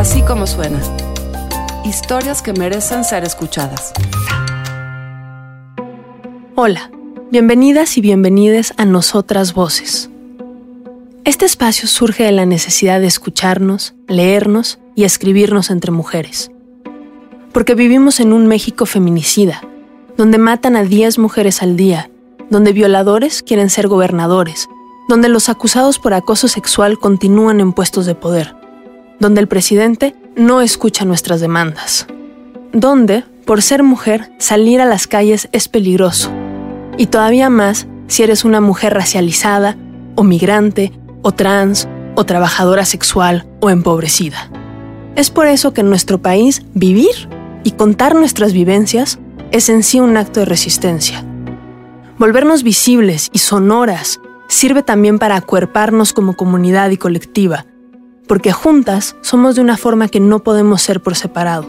Así como suena. Historias que merecen ser escuchadas. Hola, bienvenidas y bienvenides a Nosotras Voces. Este espacio surge de la necesidad de escucharnos, leernos y escribirnos entre mujeres. Porque vivimos en un México feminicida, donde matan a 10 mujeres al día, donde violadores quieren ser gobernadores, donde los acusados por acoso sexual continúan en puestos de poder, donde el presidente no escucha nuestras demandas, donde, por ser mujer, salir a las calles es peligroso, y todavía más si eres una mujer racializada, o migrante, o trans, o trabajadora sexual, o empobrecida. Es por eso que en nuestro país vivir y contar nuestras vivencias es en sí un acto de resistencia. Volvernos visibles y sonoras sirve también para acuerparnos como comunidad y colectiva, porque juntas somos de una forma que no podemos ser por separado.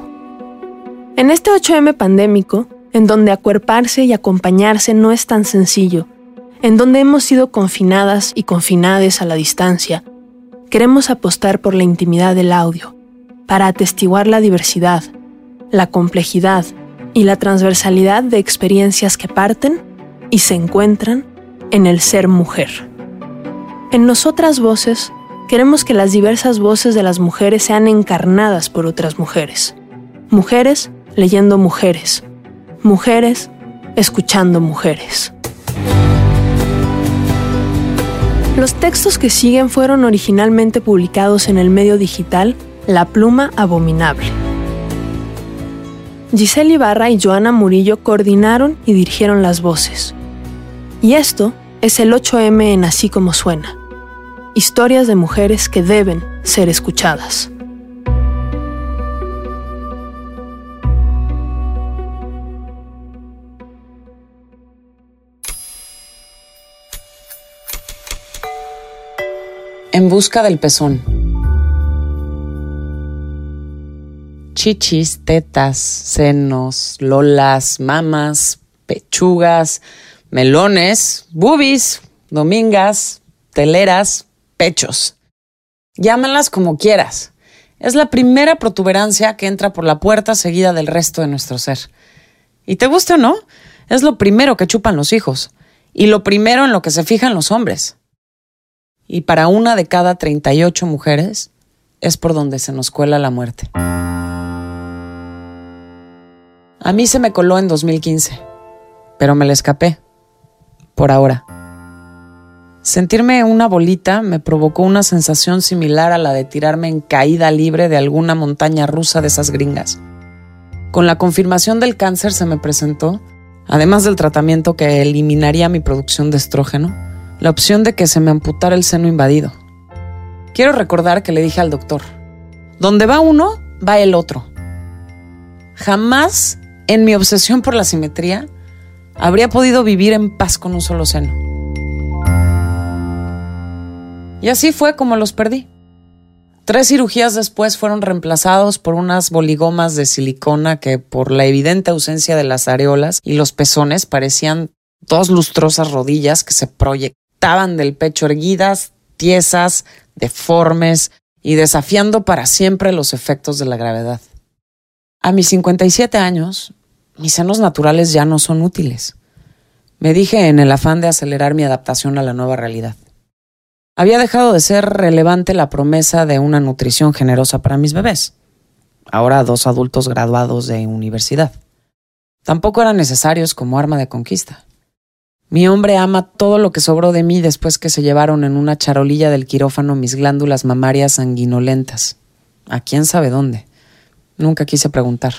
En este 8M pandémico, en donde acuerparse y acompañarse no es tan sencillo, en donde hemos sido confinadas y confinades a la distancia, queremos apostar por la intimidad del audio, para atestiguar la diversidad, la complejidad y la transversalidad de experiencias que parten y se encuentran en el ser mujer. En nosotras voces, queremos que las diversas voces de las mujeres sean encarnadas por otras mujeres. Mujeres leyendo mujeres. Mujeres escuchando mujeres. Los textos que siguen fueron originalmente publicados en el medio digital La Pluma Abominable. Giselle Ibarra y Joana Murillo coordinaron y dirigieron las voces. Y esto es el 8M en Así como suena. Historias de mujeres que deben ser escuchadas. En busca del pezón. Chichis, tetas, senos, lolas, mamas, pechugas, melones, boobies, domingas, teleras, pechos. Llámalas como quieras. Es la primera protuberancia que entra por la puerta seguida del resto de nuestro ser. Y te guste o no, es lo primero que chupan los hijos y lo primero en lo que se fijan los hombres. Y para una de cada 38 mujeres es por donde se nos cuela la muerte. A mí se me coló en 2015, pero me la escapé por ahora. Sentirme una bolita me provocó una sensación similar a la de tirarme en caída libre de alguna montaña rusa de esas gringas. Con la confirmación del cáncer se me presentó, además del tratamiento que eliminaría mi producción de estrógeno, la opción de que se me amputara el seno invadido. Quiero recordar que le dije al doctor, donde va uno, va el otro. Jamás, en mi obsesión por la simetría, habría podido vivir en paz con un solo seno. Y así fue como los perdí. Tres cirugías después fueron reemplazados por unas boligomas de silicona que por la evidente ausencia de las areolas y los pezones parecían dos lustrosas rodillas que se proyectaban del pecho erguidas, tiesas, deformes y desafiando para siempre los efectos de la gravedad. A mis 57 años, mis senos naturales ya no son útiles. Me dije en el afán de acelerar mi adaptación a la nueva realidad. Había dejado de ser relevante la promesa de una nutrición generosa para mis bebés, ahora dos adultos graduados de universidad. Tampoco eran necesarios como arma de conquista. Mi hombre ama todo lo que sobró de mí después que se llevaron en una charolilla del quirófano mis glándulas mamarias sanguinolentas. ¿A quién sabe dónde? Nunca quise preguntar.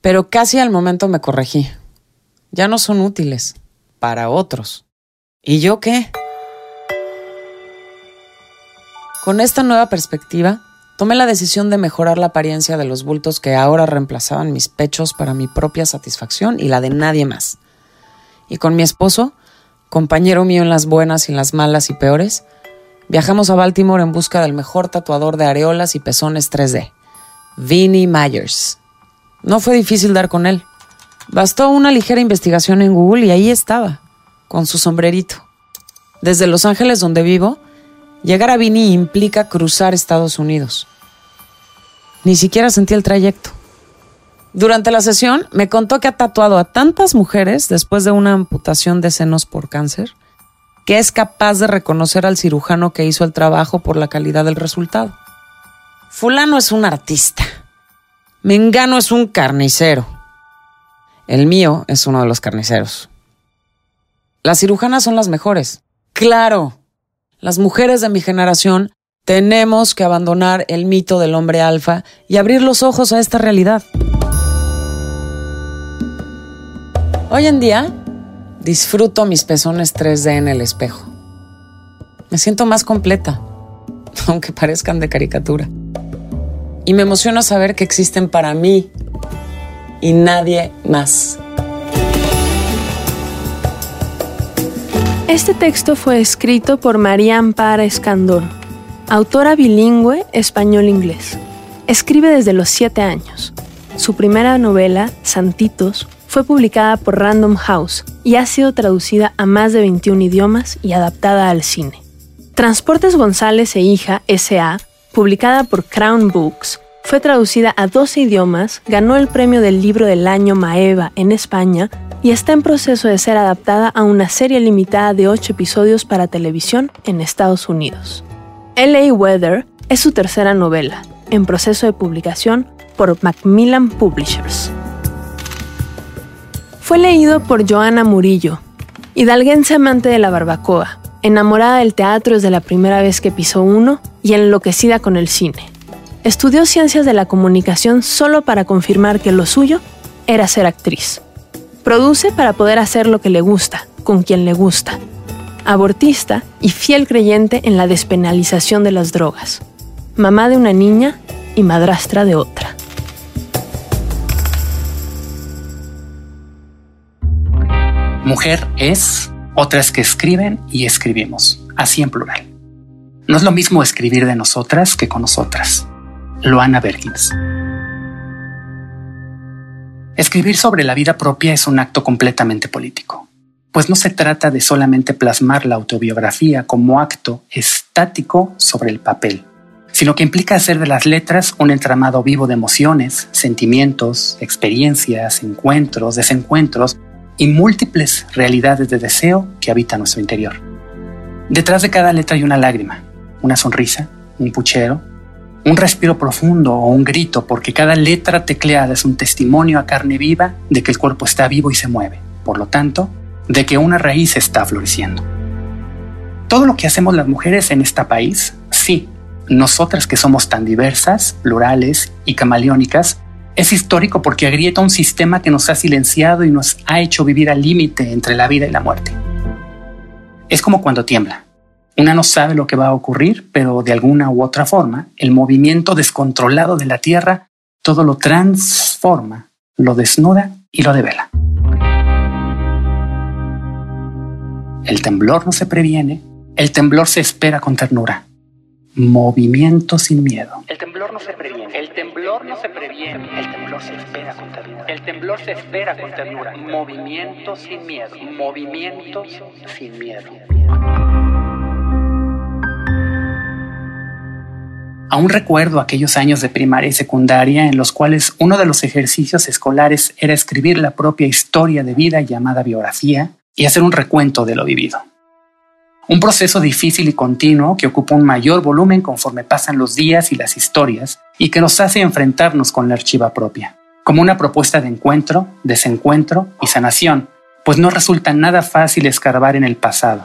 Pero casi al momento me corregí. Ya no son útiles. Para otros. ¿Y yo qué? Con esta nueva perspectiva, tomé la decisión de mejorar la apariencia de los bultos que ahora reemplazaban mis pechos para mi propia satisfacción y la de nadie más. Y con mi esposo, compañero mío en las buenas y en las malas y peores, viajamos a Baltimore en busca del mejor tatuador de areolas y pezones 3D, Vinnie Myers. No fue difícil dar con él. Bastó una ligera investigación en Google y ahí estaba, con su sombrerito. Desde Los Ángeles, donde vivo, llegar a Vinny implica cruzar Estados Unidos. Ni siquiera sentí el trayecto. Durante la sesión me contó que ha tatuado a tantas mujeres después de una amputación de senos por cáncer que es capaz de reconocer al cirujano que hizo el trabajo por la calidad del resultado. Fulano es un artista. Mengano es un carnicero. El mío es uno de los carniceros. Las cirujanas son las mejores. Claro, las mujeres de mi generación tenemos que abandonar el mito del hombre alfa y abrir los ojos a esta realidad. Hoy en día disfruto mis pezones 3D en el espejo. Me siento más completa, aunque parezcan de caricatura. Y me emociona saber que existen para mí y nadie más. Este texto fue escrito por María Ampara Escandor, autora bilingüe español-inglés. Escribe desde los siete años. Su primera novela, Santitos, fue publicada por Random House y ha sido traducida a más de 21 idiomas y adaptada al cine. Transportes González e hija S.A., publicada por Crown Books, fue traducida a 12 idiomas, ganó el premio del libro del año Maeva en España y está en proceso de ser adaptada a una serie limitada de 8 episodios para televisión en Estados Unidos. LA Weather es su tercera novela, en proceso de publicación por Macmillan Publishers. Fue leído por Joana Murillo, hidalguense amante de la barbacoa, enamorada del teatro desde la primera vez que pisó uno y enloquecida con el cine. Estudió ciencias de la comunicación solo para confirmar que lo suyo era ser actriz. Produce para poder hacer lo que le gusta, con quien le gusta. Abortista y fiel creyente en la despenalización de las drogas. Mamá de una niña y madrastra de otra. Mujer es, otras que escriben y escribimos, así en plural. No es lo mismo escribir de nosotras que con nosotras. Loana Bergins. Escribir sobre la vida propia es un acto completamente político, pues no se trata de solamente plasmar la autobiografía como acto estático sobre el papel, sino que implica hacer de las letras un entramado vivo de emociones, sentimientos, experiencias, encuentros, desencuentros y múltiples realidades de deseo que habitan nuestro interior. Detrás de cada letra hay una lágrima, una sonrisa, un puchero, un respiro profundo o un grito, porque cada letra tecleada es un testimonio a carne viva de que el cuerpo está vivo y se mueve, por lo tanto, de que una raíz está floreciendo. Todo lo que hacemos las mujeres en este país, sí, nosotras que somos tan diversas, plurales y camaleónicas, es histórico porque agrieta un sistema que nos ha silenciado y nos ha hecho vivir al límite entre la vida y la muerte. Es como cuando tiembla. Una no sabe lo que va a ocurrir, pero de alguna u otra forma, el movimiento descontrolado de la Tierra todo lo transforma, lo desnuda y lo devela. El temblor no se previene, el temblor se espera con ternura. Movimiento sin miedo. El temblor no se previene. El temblor no se previene. El temblor se espera con ternura. El temblor se espera con ternura. Movimiento sin miedo. Movimiento sin miedo. Aún recuerdo aquellos años de primaria y secundaria en los cuales uno de los ejercicios escolares era escribir la propia historia de vida llamada biografía y hacer un recuento de lo vivido. Un proceso difícil y continuo que ocupa un mayor volumen conforme pasan los días y las historias y que nos hace enfrentarnos con la archiva propia, como una propuesta de encuentro, desencuentro y sanación, pues no resulta nada fácil escarbar en el pasado.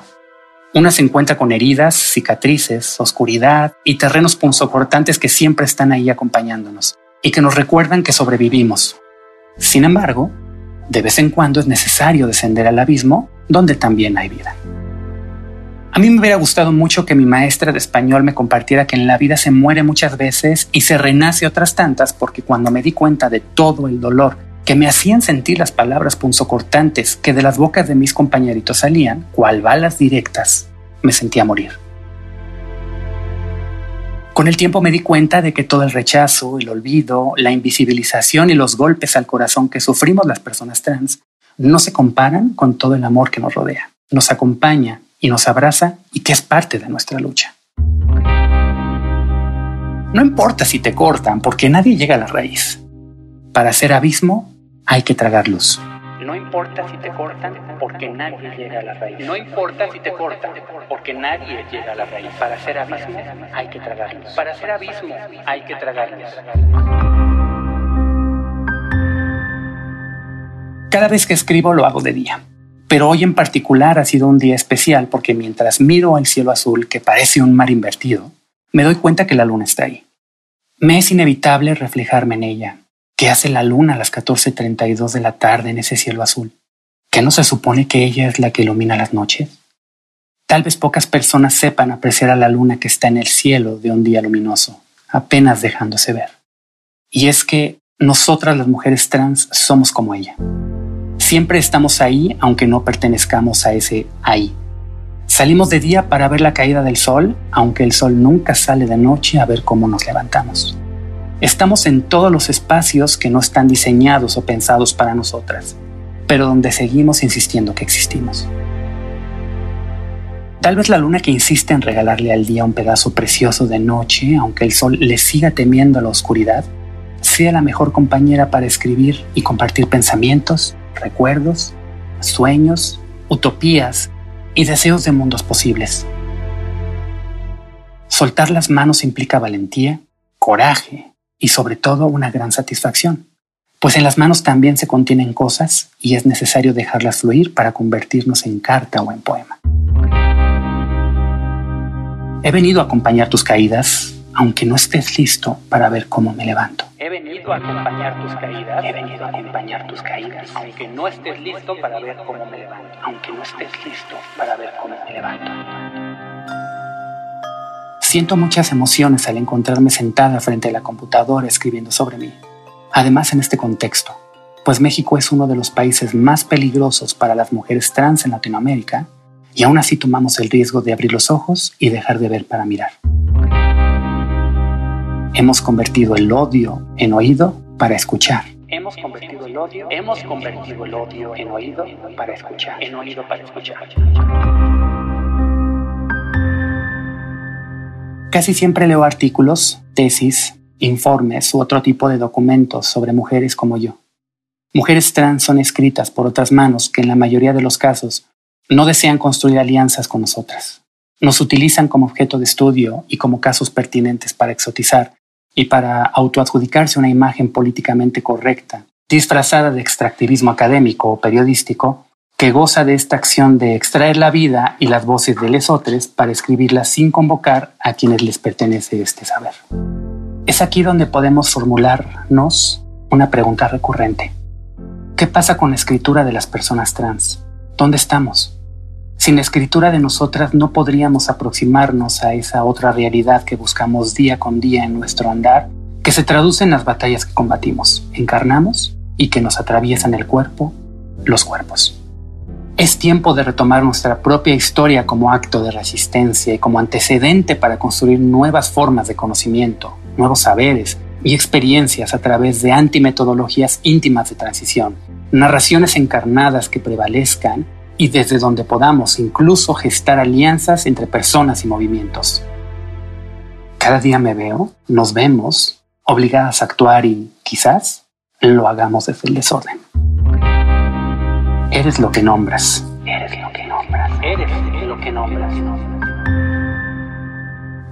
Una se encuentra con heridas, cicatrices, oscuridad y terrenos punzocortantes que siempre están ahí acompañándonos y que nos recuerdan que sobrevivimos. Sin embargo, de vez en cuando es necesario descender al abismo donde también hay vida. A mí me hubiera gustado mucho que mi maestra de español me compartiera que en la vida se muere muchas veces y se renace otras tantas porque cuando me di cuenta de todo el dolor que me hacían sentir las palabras punzocortantes que de las bocas de mis compañeritos salían, cual balas directas, me sentía morir. Con el tiempo me di cuenta de que todo el rechazo, el olvido, la invisibilización y los golpes al corazón que sufrimos las personas trans no se comparan con todo el amor que nos rodea. Nos acompaña y nos abraza y que es parte de nuestra lucha. No importa si te cortan, porque nadie llega a la raíz. Para hacer abismo, hay que tragar luz. No importa si te cortan, porque nadie llega a la raíz. No importa si te cortan, porque nadie llega a la raíz. Para hacer abismo, hay que tragar luz. Para hacer abismo, hay que tragar luz. Cada vez que escribo lo hago de día. Pero hoy en particular ha sido un día especial porque mientras miro al cielo azul que parece un mar invertido, me doy cuenta que la luna está ahí. Me es inevitable reflejarme en ella. ¿Qué hace la luna a las 14.32 de la tarde en ese cielo azul? ¿Que no se supone que ella es la que ilumina las noches? Tal vez pocas personas sepan apreciar a la luna que está en el cielo de un día luminoso, apenas dejándose ver. Y es que nosotras las mujeres trans somos como ella. Siempre estamos ahí aunque no pertenezcamos a ese ahí. Salimos de día para ver la caída del sol, aunque el sol nunca sale de noche a ver cómo nos levantamos. Estamos en todos los espacios que no están diseñados o pensados para nosotras, pero donde seguimos insistiendo que existimos. Tal vez la luna que insiste en regalarle al día un pedazo precioso de noche, aunque el sol le siga temiendo la oscuridad, sea la mejor compañera para escribir y compartir pensamientos, recuerdos, sueños, utopías y deseos de mundos posibles. Soltar las manos implica valentía, coraje y sobre todo una gran satisfacción, pues en las manos también se contienen cosas y es necesario dejarlas fluir para convertirnos en carta o en poema. He venido a acompañar tus caídas, aunque no estés listo para ver cómo me levanto. He venido a acompañar tus caídas. He venido a acompañar tus caídas. Aunque no estés listo para ver cómo me levanto. Aunque no estés listo para ver cómo me levanto. Siento muchas emociones al encontrarme sentada frente a la computadora escribiendo sobre mí. Además en este contexto, pues México es uno de los países más peligrosos para las mujeres trans en Latinoamérica y aún así tomamos el riesgo de abrir los ojos y dejar de ver para mirar. Hemos convertido el odio en oído para escuchar. Hemos convertido el odio, hemos convertido el odio en oído para escuchar, en oído para escuchar. Casi siempre leo artículos, tesis, informes u otro tipo de documentos sobre mujeres como yo. Mujeres trans son escritas por otras manos que en la mayoría de los casos no desean construir alianzas con nosotras. Nos utilizan como objeto de estudio y como casos pertinentes para exotizar y para autoadjudicarse una imagen políticamente correcta, disfrazada de extractivismo académico o periodístico, que goza de esta acción de extraer la vida y las voces de lesotres para escribirlas sin convocar a quienes les pertenece este saber. Es aquí donde podemos formularnos una pregunta recurrente. ¿Qué pasa con la escritura de las personas trans? ¿Dónde estamos? Sin la escritura de nosotras no podríamos aproximarnos a esa otra realidad que buscamos día con día en nuestro andar, que se traduce en las batallas que combatimos, encarnamos y que nos atraviesan el cuerpo, los cuerpos. Es tiempo de retomar nuestra propia historia como acto de resistencia y como antecedente para construir nuevas formas de conocimiento, nuevos saberes y experiencias a través de antimetodologías íntimas de transición, narraciones encarnadas que prevalezcan y desde donde podamos incluso gestar alianzas entre personas y movimientos. Cada día me veo, nos vemos, obligadas a actuar y quizás lo hagamos desde el desorden. Eres lo que nombras. Eres lo que nombras. Eres lo que nombras.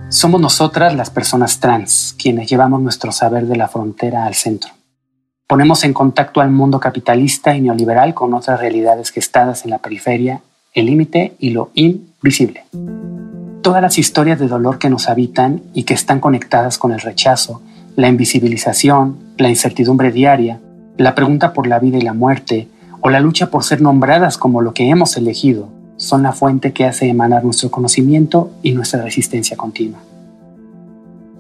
Somos nosotras las personas trans quienes llevamos nuestro saber de la frontera al centro. Ponemos en contacto al mundo capitalista y neoliberal con otras realidades gestadas en la periferia, el límite y lo invisible. Todas las historias de dolor que nos habitan y que están conectadas con el rechazo, la invisibilización, la incertidumbre diaria, la pregunta por la vida y la muerte, o la lucha por ser nombradas como lo que hemos elegido, son la fuente que hace emanar nuestro conocimiento y nuestra resistencia continua.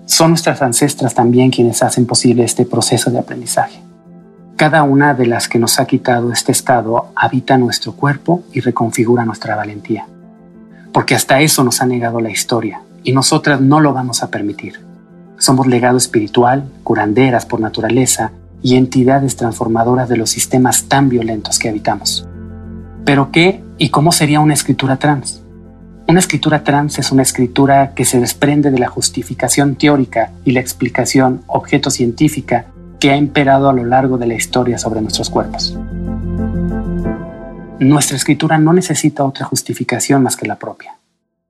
Son nuestras ancestras también quienes hacen posible este proceso de aprendizaje. Cada una de las que nos ha quitado este estado habita nuestro cuerpo y reconfigura nuestra valentía. Porque hasta eso nos ha negado la historia y nosotras no lo vamos a permitir. Somos legado espiritual, curanderas por naturaleza y entidades transformadoras de los sistemas tan violentos que habitamos. Pero ¿qué y cómo sería una escritura trans? Una escritura trans es una escritura que se desprende de la justificación teórica y la explicación objeto científica que ha imperado a lo largo de la historia sobre nuestros cuerpos. Nuestra escritura no necesita otra justificación más que la propia,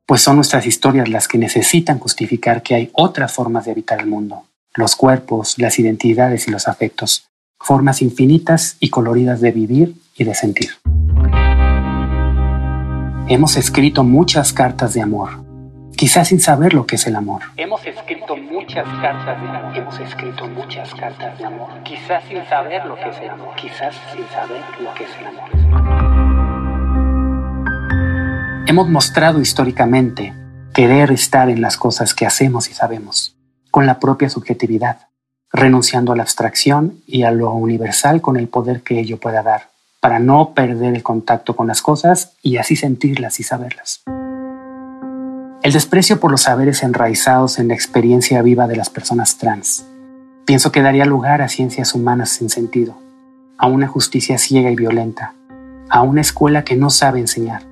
pues son nuestras historias las que necesitan justificar que hay otras formas de habitar el mundo, los cuerpos, las identidades y los afectos, formas infinitas y coloridas de vivir y de sentir. Hemos escrito muchas cartas de amor, quizás sin saber lo que es el amor. Hemos escrito muchas cartas de amor. Hemos escrito muchas cartas de amor. Quizás sin saber lo que es el amor. Quizás sin saber lo que es el amor. Hemos mostrado históricamente querer estar en las cosas que hacemos y sabemos, con la propia subjetividad, renunciando a la abstracción y a lo universal con el poder que ello pueda dar, para no perder el contacto con las cosas y así sentirlas y saberlas. El desprecio por los saberes enraizados en la experiencia viva de las personas trans. Pienso que daría lugar a ciencias humanas sin sentido, a una justicia ciega y violenta, a una escuela que no sabe enseñar,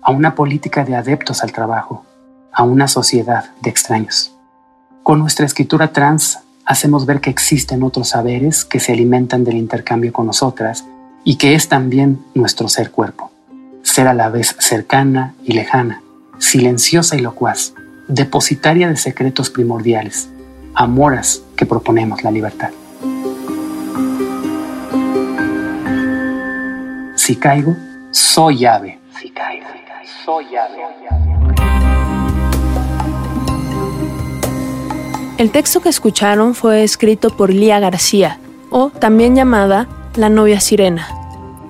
a una política de adeptos al trabajo, a una sociedad de extraños. Con nuestra escritura trans hacemos ver que existen otros saberes que se alimentan del intercambio con nosotras y que es también nuestro ser cuerpo, ser a la vez cercana y lejana, silenciosa y locuaz, depositaria de secretos primordiales, amoras que proponemos la libertad. Si caigo, soy ave. Si caigo, soy ave. El texto que escucharon fue escrito por Lía García, o también llamada La novia sirena.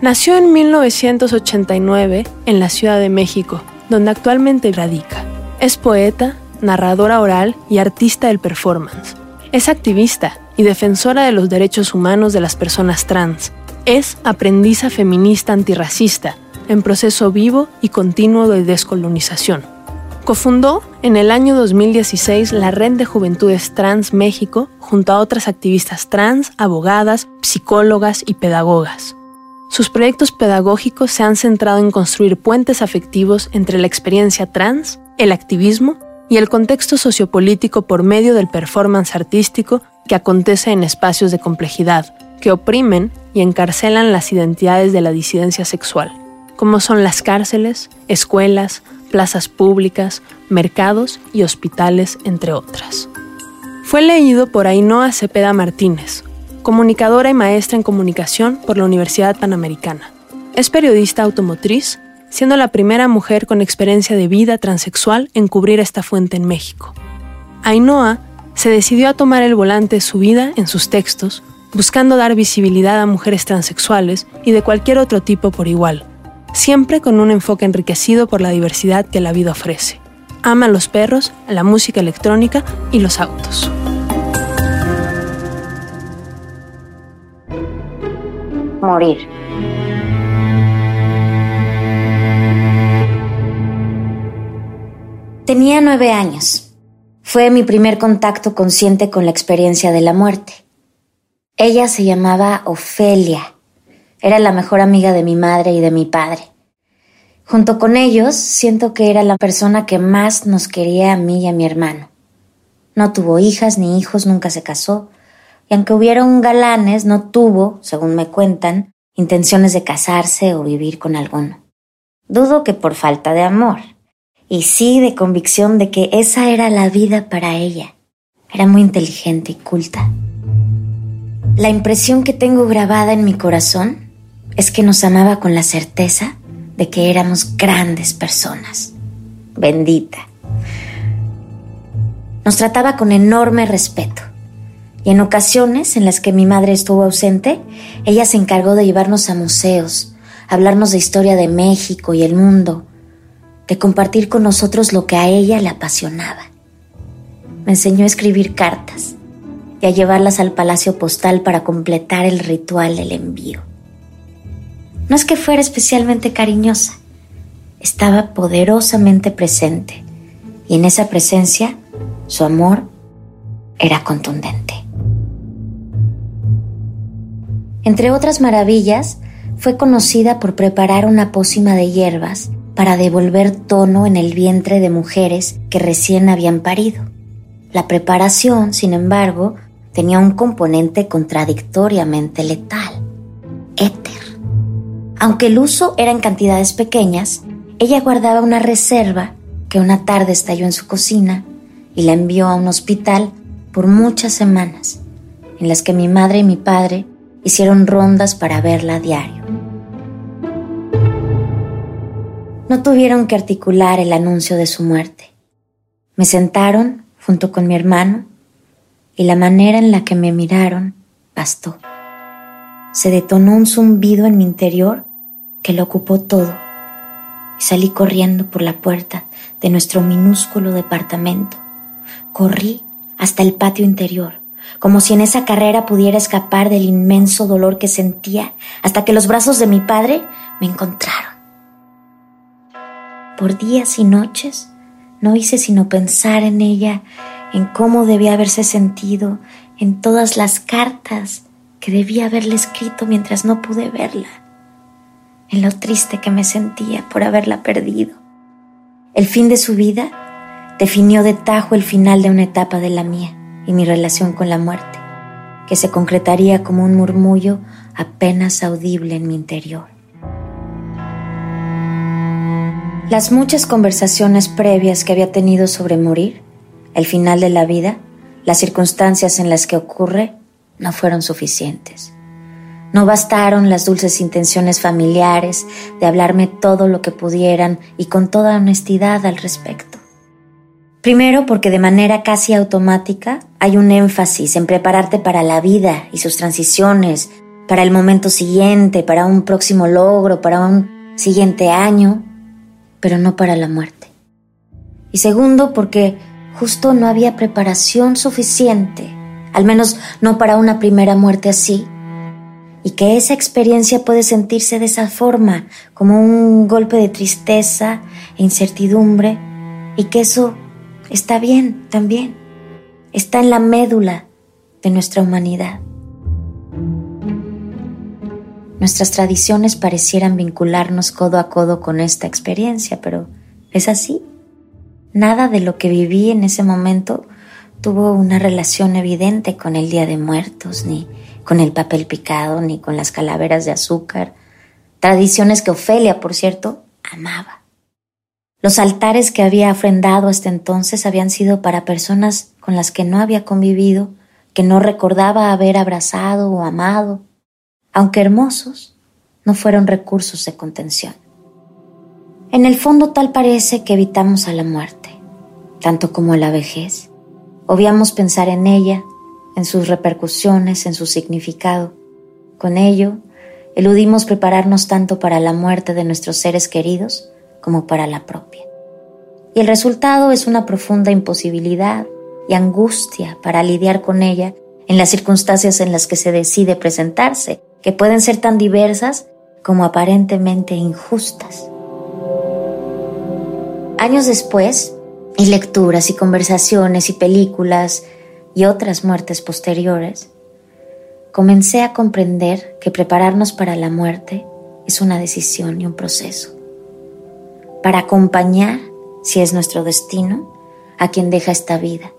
Nació en 1989 en la Ciudad de México donde actualmente radica. Es poeta, narradora oral y artista del performance. Es activista y defensora de los derechos humanos de las personas trans. Es aprendiza feminista antirracista, en proceso vivo y continuo de descolonización. Cofundó en el año 2016 la Red de Juventudes Trans México junto a otras activistas trans, abogadas, psicólogas y pedagogas. Sus proyectos pedagógicos se han centrado en construir puentes afectivos entre la experiencia trans, el activismo y el contexto sociopolítico por medio del performance artístico que acontece en espacios de complejidad, que oprimen y encarcelan las identidades de la disidencia sexual, como son las cárceles, escuelas, plazas públicas, mercados y hospitales, entre otras. Fue leído por Ainhoa Cepeda Martínez, comunicadora y maestra en comunicación por la Universidad Panamericana. Es periodista automotriz, siendo la primera mujer con experiencia de vida transexual en cubrir esta fuente en México. Ainhoa se decidió a tomar el volante de su vida en sus textos, buscando dar visibilidad a mujeres transexuales y de cualquier otro tipo por igual, siempre con un enfoque enriquecido por la diversidad que la vida ofrece. Ama los perros, la música electrónica y los autos. morir. Tenía nueve años. Fue mi primer contacto consciente con la experiencia de la muerte. Ella se llamaba Ofelia. Era la mejor amiga de mi madre y de mi padre. Junto con ellos, siento que era la persona que más nos quería a mí y a mi hermano. No tuvo hijas ni hijos, nunca se casó, y aunque hubieron galanes, no tuvo, según me cuentan, intenciones de casarse o vivir con alguno. Dudo que por falta de amor, y sí de convicción de que esa era la vida para ella. Era muy inteligente y culta. La impresión que tengo grabada en mi corazón es que nos amaba con la certeza de que éramos grandes personas. Bendita. Nos trataba con enorme respeto y en ocasiones en las que mi madre estuvo ausente, ella se encargó de llevarnos a museos, hablarnos de historia de México y el mundo, de compartir con nosotros lo que a ella le apasionaba. Me enseñó a escribir cartas y a llevarlas al palacio postal para completar el ritual del envío. No es que fuera especialmente cariñosa, estaba poderosamente presente y en esa presencia su amor era contundente. Entre otras maravillas, fue conocida por preparar una pócima de hierbas para devolver tono en el vientre de mujeres que recién habían parido. La preparación, sin embargo, tenía un componente contradictoriamente letal. Aunque el uso era en cantidades pequeñas, ella guardaba una reserva que una tarde estalló en su cocina y la envió a un hospital por muchas semanas, en las que mi madre y mi padre hicieron rondas para verla a diario. No tuvieron que articular el anuncio de su muerte. Me sentaron junto con mi hermano y la manera en la que me miraron bastó. Se detonó un zumbido en mi interior que lo ocupó todo y salí corriendo por la puerta de nuestro minúsculo departamento. Corrí hasta el patio interior, como si en esa carrera pudiera escapar del inmenso dolor que sentía hasta que los brazos de mi padre me encontraron. Por días y noches no hice sino pensar en ella, en cómo debía haberse sentido, en todas las cartas que debía haberle escrito mientras no pude verla, en lo triste que me sentía por haberla perdido. El fin de su vida definió de tajo el final de una etapa de la mía y mi relación con la muerte, que se concretaría como un murmullo apenas audible en mi interior. Las muchas conversaciones previas que había tenido sobre morir, el final de la vida, las circunstancias en las que ocurre, no fueron suficientes. No bastaron las dulces intenciones familiares de hablarme todo lo que pudieran y con toda honestidad al respecto. Primero porque de manera casi automática hay un énfasis en prepararte para la vida y sus transiciones, para el momento siguiente, para un próximo logro, para un siguiente año, pero no para la muerte. Y segundo, porque justo no había preparación suficiente, al menos no para una primera muerte así, y que esa experiencia puede sentirse de esa forma, como un golpe de tristeza e incertidumbre, y que eso está bien también, está en la médula de nuestra humanidad. Nuestras tradiciones parecieran vincularnos codo a codo con esta experiencia, pero es así. Nada de lo que viví en ese momento tuvo una relación evidente con el Día de Muertos, ni con el papel picado, ni con las calaveras de azúcar, tradiciones que Ofelia, por cierto, amaba. Los altares que había ofrendado hasta entonces habían sido para personas con las que no había convivido, que no recordaba haber abrazado o amado, aunque hermosos, no fueron recursos de contención. En el fondo tal parece que evitamos a la muerte, tanto como a la vejez. Obviamos pensar en ella, en sus repercusiones, en su significado. Con ello, eludimos prepararnos tanto para la muerte de nuestros seres queridos como para la propia. Y el resultado es una profunda imposibilidad y angustia para lidiar con ella en las circunstancias en las que se decide presentarse que pueden ser tan diversas como aparentemente injustas. Años después, y lecturas y conversaciones y películas y otras muertes posteriores, comencé a comprender que prepararnos para la muerte es una decisión y un proceso. Para acompañar, si es nuestro destino, a quien deja esta vida.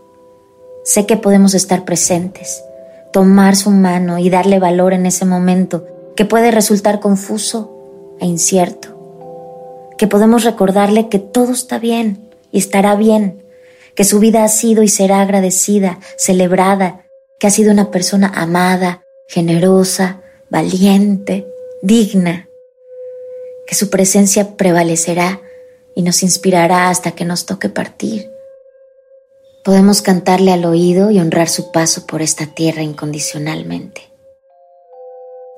Sé que podemos estar presentes, tomar su mano y darle valor en ese momento que puede resultar confuso e incierto. Que podemos recordarle que todo está bien y estará bien, que su vida ha sido y será agradecida, celebrada, que ha sido una persona amada, generosa, valiente, digna, que su presencia prevalecerá y nos inspirará hasta que nos toque partir. Podemos cantarle al oído y honrar su paso por esta tierra incondicionalmente.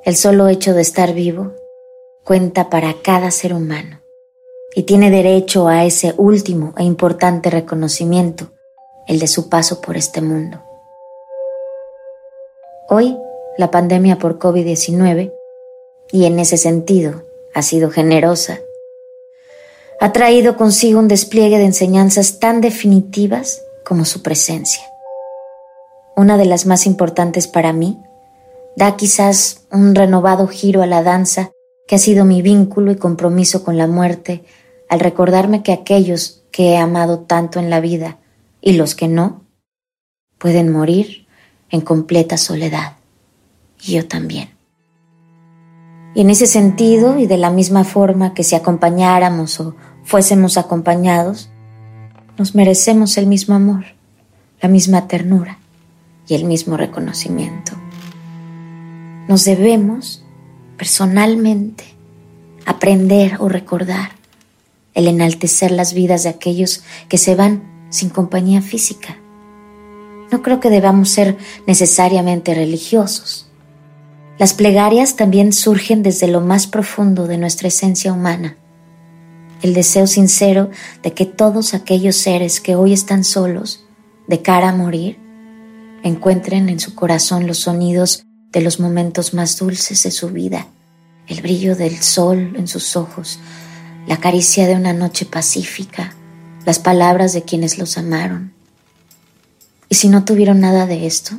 El solo hecho de estar vivo cuenta para cada ser humano y tiene derecho a ese último e importante reconocimiento, el de su paso por este mundo. Hoy, la pandemia por COVID-19, y en ese sentido ha sido generosa, ha traído consigo un despliegue de enseñanzas tan definitivas como su presencia. Una de las más importantes para mí, da quizás un renovado giro a la danza que ha sido mi vínculo y compromiso con la muerte al recordarme que aquellos que he amado tanto en la vida y los que no, pueden morir en completa soledad. Y yo también. Y en ese sentido, y de la misma forma que si acompañáramos o fuésemos acompañados, nos merecemos el mismo amor, la misma ternura y el mismo reconocimiento. Nos debemos, personalmente, aprender o recordar el enaltecer las vidas de aquellos que se van sin compañía física. No creo que debamos ser necesariamente religiosos. Las plegarias también surgen desde lo más profundo de nuestra esencia humana. El deseo sincero de que todos aquellos seres que hoy están solos, de cara a morir, encuentren en su corazón los sonidos de los momentos más dulces de su vida, el brillo del sol en sus ojos, la caricia de una noche pacífica, las palabras de quienes los amaron. Y si no tuvieron nada de esto,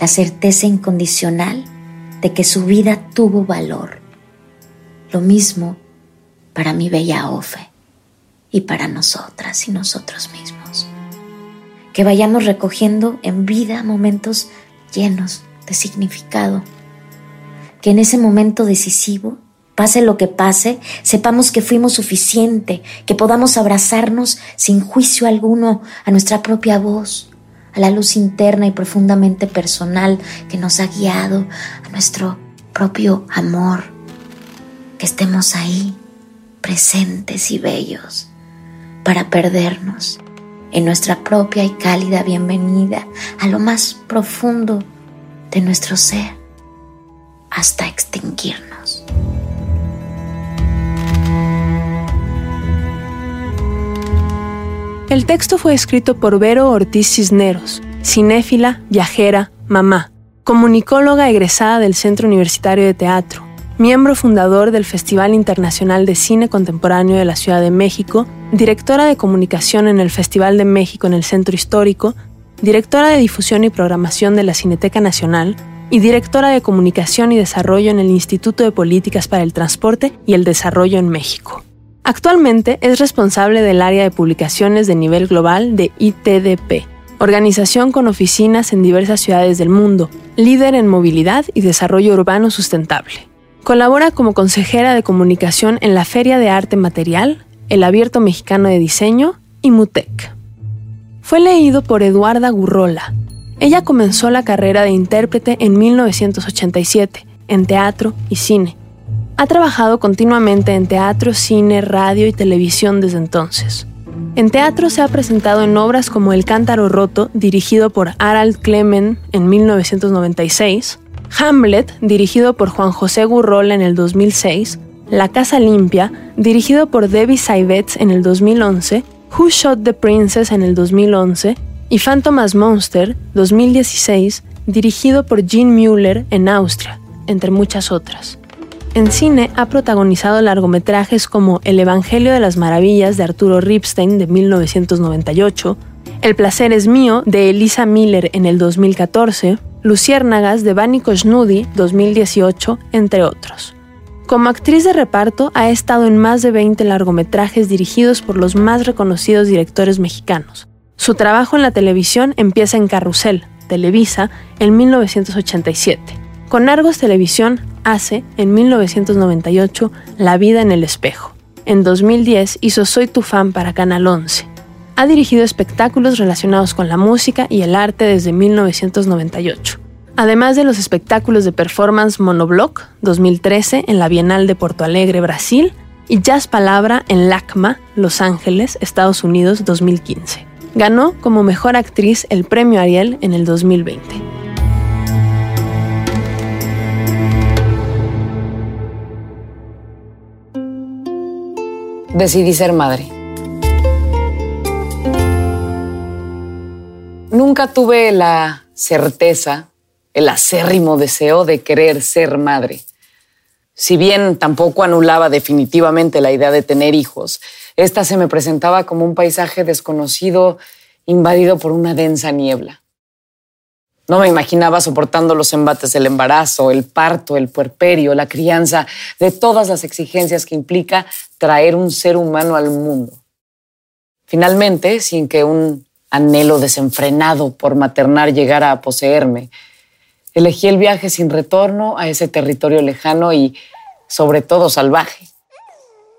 la certeza incondicional de que su vida tuvo valor. Lo mismo para mi bella Ofe y para nosotras y nosotros mismos. Que vayamos recogiendo en vida momentos llenos de significado. Que en ese momento decisivo Pase lo que pase, sepamos que fuimos suficiente, que podamos abrazarnos sin juicio alguno a nuestra propia voz, a la luz interna y profundamente personal que nos ha guiado, a nuestro propio amor, que estemos ahí, presentes y bellos, para perdernos en nuestra propia y cálida bienvenida a lo más profundo de nuestro ser, hasta extinguirnos. El texto fue escrito por Vero Ortiz Cisneros, cinéfila, viajera, mamá, comunicóloga egresada del Centro Universitario de Teatro, miembro fundador del Festival Internacional de Cine Contemporáneo de la Ciudad de México, directora de comunicación en el Festival de México en el Centro Histórico, directora de difusión y programación de la Cineteca Nacional y directora de comunicación y desarrollo en el Instituto de Políticas para el Transporte y el Desarrollo en México. Actualmente es responsable del área de publicaciones de nivel global de ITDP, organización con oficinas en diversas ciudades del mundo, líder en movilidad y desarrollo urbano sustentable. Colabora como consejera de comunicación en la Feria de Arte Material, el Abierto Mexicano de Diseño y MUTEC. Fue leído por Eduarda Gurrola. Ella comenzó la carrera de intérprete en 1987, en teatro y cine ha trabajado continuamente en teatro, cine, radio y televisión desde entonces. En teatro se ha presentado en obras como El Cántaro Roto, dirigido por Harald Clemen en 1996, Hamlet, dirigido por Juan José Gurrola en el 2006, La Casa Limpia, dirigido por Debbie Saibetz en el 2011, Who Shot the Princess en el 2011 y Phantomas Monster 2016, dirigido por Gene Müller en Austria, entre muchas otras. En cine ha protagonizado largometrajes como El Evangelio de las Maravillas de Arturo Ripstein de 1998, El placer es mío de Elisa Miller en el 2014, Luciérnagas de Bani Koshnudi 2018, entre otros. Como actriz de reparto ha estado en más de 20 largometrajes dirigidos por los más reconocidos directores mexicanos. Su trabajo en la televisión empieza en Carrusel, Televisa, en 1987. Con Argos Televisión hace, en 1998, La vida en el espejo. En 2010 hizo Soy tu fan para Canal 11. Ha dirigido espectáculos relacionados con la música y el arte desde 1998. Además de los espectáculos de performance Monoblock 2013 en la Bienal de Porto Alegre, Brasil, y Jazz Palabra en LACMA, Los Ángeles, Estados Unidos 2015. Ganó como mejor actriz el premio Ariel en el 2020. Decidí ser madre. Nunca tuve la certeza, el acérrimo deseo de querer ser madre. Si bien tampoco anulaba definitivamente la idea de tener hijos, esta se me presentaba como un paisaje desconocido invadido por una densa niebla. No me imaginaba soportando los embates del embarazo, el parto, el puerperio, la crianza, de todas las exigencias que implica traer un ser humano al mundo. Finalmente, sin que un anhelo desenfrenado por maternar llegara a poseerme, elegí el viaje sin retorno a ese territorio lejano y, sobre todo, salvaje.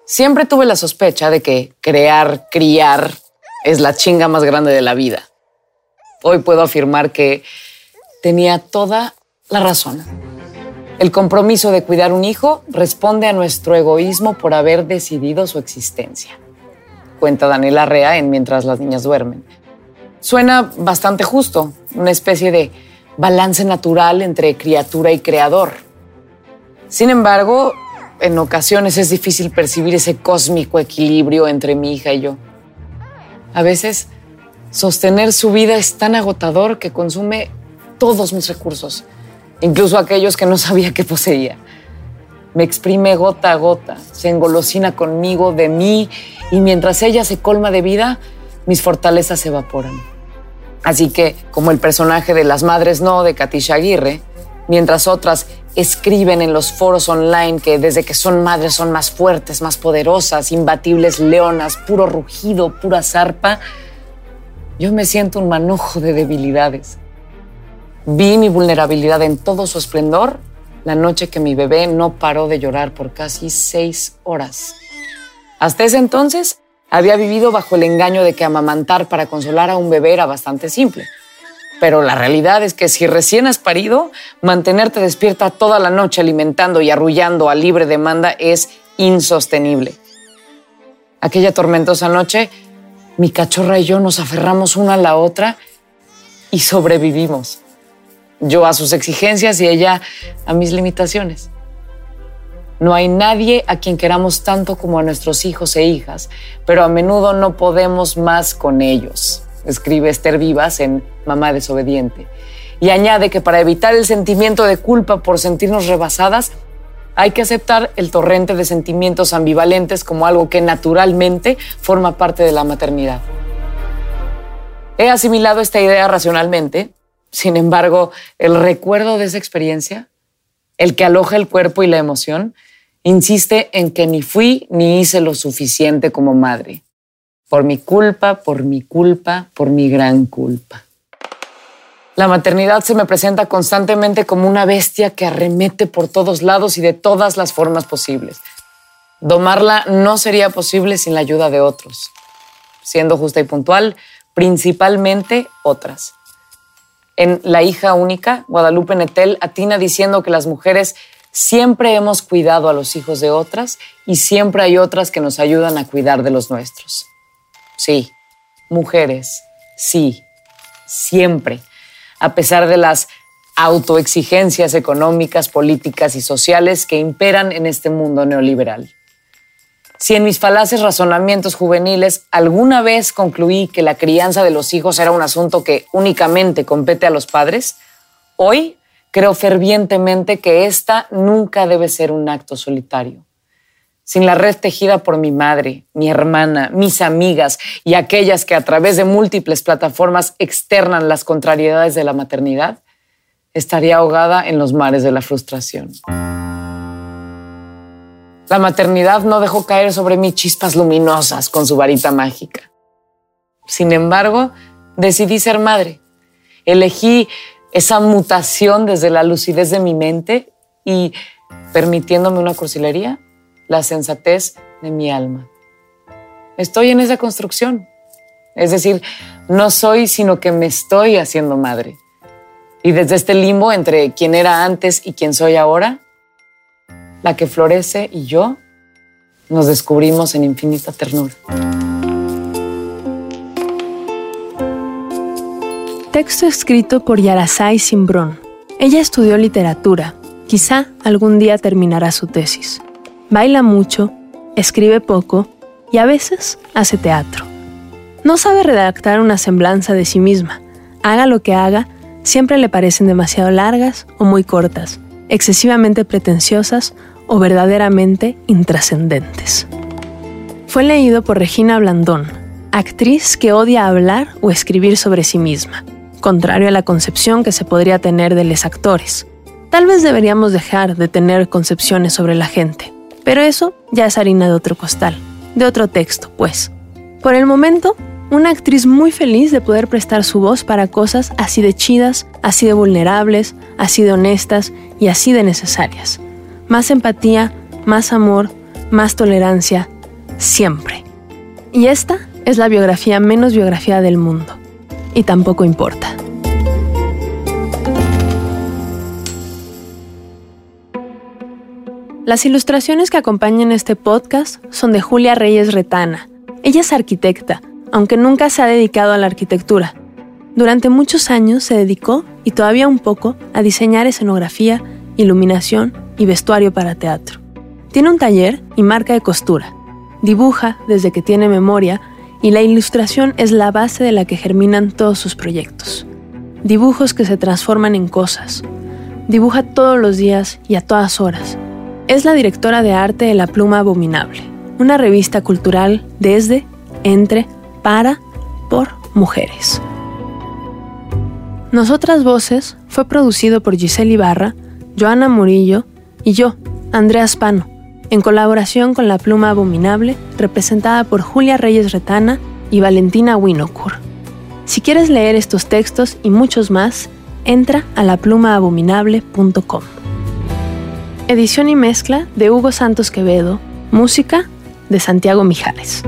Siempre tuve la sospecha de que crear, criar, es la chinga más grande de la vida. Hoy puedo afirmar que tenía toda la razón. El compromiso de cuidar un hijo responde a nuestro egoísmo por haber decidido su existencia. Cuenta Daniela Rea en Mientras las niñas duermen. Suena bastante justo, una especie de balance natural entre criatura y creador. Sin embargo, en ocasiones es difícil percibir ese cósmico equilibrio entre mi hija y yo. A veces, sostener su vida es tan agotador que consume todos mis recursos, incluso aquellos que no sabía que poseía. Me exprime gota a gota, se engolosina conmigo, de mí, y mientras ella se colma de vida, mis fortalezas se evaporan. Así que, como el personaje de Las Madres No de Katisha Aguirre, mientras otras escriben en los foros online que desde que son madres son más fuertes, más poderosas, imbatibles leonas, puro rugido, pura zarpa, yo me siento un manojo de debilidades. Vi mi vulnerabilidad en todo su esplendor la noche que mi bebé no paró de llorar por casi seis horas. Hasta ese entonces había vivido bajo el engaño de que amamantar para consolar a un bebé era bastante simple. Pero la realidad es que si recién has parido, mantenerte despierta toda la noche alimentando y arrullando a libre demanda es insostenible. Aquella tormentosa noche, mi cachorra y yo nos aferramos una a la otra y sobrevivimos yo a sus exigencias y ella a mis limitaciones. No hay nadie a quien queramos tanto como a nuestros hijos e hijas, pero a menudo no podemos más con ellos, escribe Esther Vivas en Mamá desobediente. Y añade que para evitar el sentimiento de culpa por sentirnos rebasadas, hay que aceptar el torrente de sentimientos ambivalentes como algo que naturalmente forma parte de la maternidad. He asimilado esta idea racionalmente sin embargo, el recuerdo de esa experiencia, el que aloja el cuerpo y la emoción, insiste en que ni fui ni hice lo suficiente como madre. Por mi culpa, por mi culpa, por mi gran culpa. La maternidad se me presenta constantemente como una bestia que arremete por todos lados y de todas las formas posibles. Domarla no sería posible sin la ayuda de otros. Siendo justa y puntual, principalmente otras en La hija única, Guadalupe Netel atina diciendo que las mujeres siempre hemos cuidado a los hijos de otras y siempre hay otras que nos ayudan a cuidar de los nuestros. Sí, mujeres, sí, siempre, a pesar de las autoexigencias económicas, políticas y sociales que imperan en este mundo neoliberal. Si en mis falaces razonamientos juveniles alguna vez concluí que la crianza de los hijos era un asunto que únicamente compete a los padres, hoy creo fervientemente que esta nunca debe ser un acto solitario. Sin la red tejida por mi madre, mi hermana, mis amigas y aquellas que a través de múltiples plataformas externan las contrariedades de la maternidad, estaría ahogada en los mares de la frustración. La maternidad no dejó caer sobre mí chispas luminosas con su varita mágica. Sin embargo, decidí ser madre. Elegí esa mutación desde la lucidez de mi mente y, permitiéndome una cursilería, la sensatez de mi alma. Estoy en esa construcción. Es decir, no soy, sino que me estoy haciendo madre. Y desde este limbo entre quien era antes y quien soy ahora, la que florece y yo nos descubrimos en infinita ternura. Texto escrito por Yarasai Simbrón. Ella estudió literatura. Quizá algún día terminará su tesis. Baila mucho, escribe poco y a veces hace teatro. No sabe redactar una semblanza de sí misma. Haga lo que haga, siempre le parecen demasiado largas o muy cortas excesivamente pretenciosas o verdaderamente intrascendentes. Fue leído por Regina Blandón, actriz que odia hablar o escribir sobre sí misma. contrario a la concepción que se podría tener de los actores. Tal vez deberíamos dejar de tener concepciones sobre la gente, pero eso ya es harina de otro costal, de otro texto, pues. Por el momento, una actriz muy feliz de poder prestar su voz para cosas así de chidas, así de vulnerables, así de honestas y así de necesarias. Más empatía, más amor, más tolerancia, siempre. Y esta es la biografía menos biografía del mundo. Y tampoco importa. Las ilustraciones que acompañan este podcast son de Julia Reyes Retana. Ella es arquitecta, aunque nunca se ha dedicado a la arquitectura. Durante muchos años se dedicó, y todavía un poco, a diseñar escenografía, iluminación y vestuario para teatro. Tiene un taller y marca de costura. Dibuja desde que tiene memoria y la ilustración es la base de la que germinan todos sus proyectos. Dibujos que se transforman en cosas. Dibuja todos los días y a todas horas. Es la directora de arte de La Pluma Abominable, una revista cultural desde, entre, para, por mujeres. Nosotras Voces fue producido por Giselle Ibarra, Joana Murillo y yo, Andrea Spano en colaboración con La Pluma Abominable, representada por Julia Reyes Retana y Valentina Winokur. Si quieres leer estos textos y muchos más, entra a laplumaabominable.com. Edición y mezcla de Hugo Santos Quevedo, música de Santiago Mijares.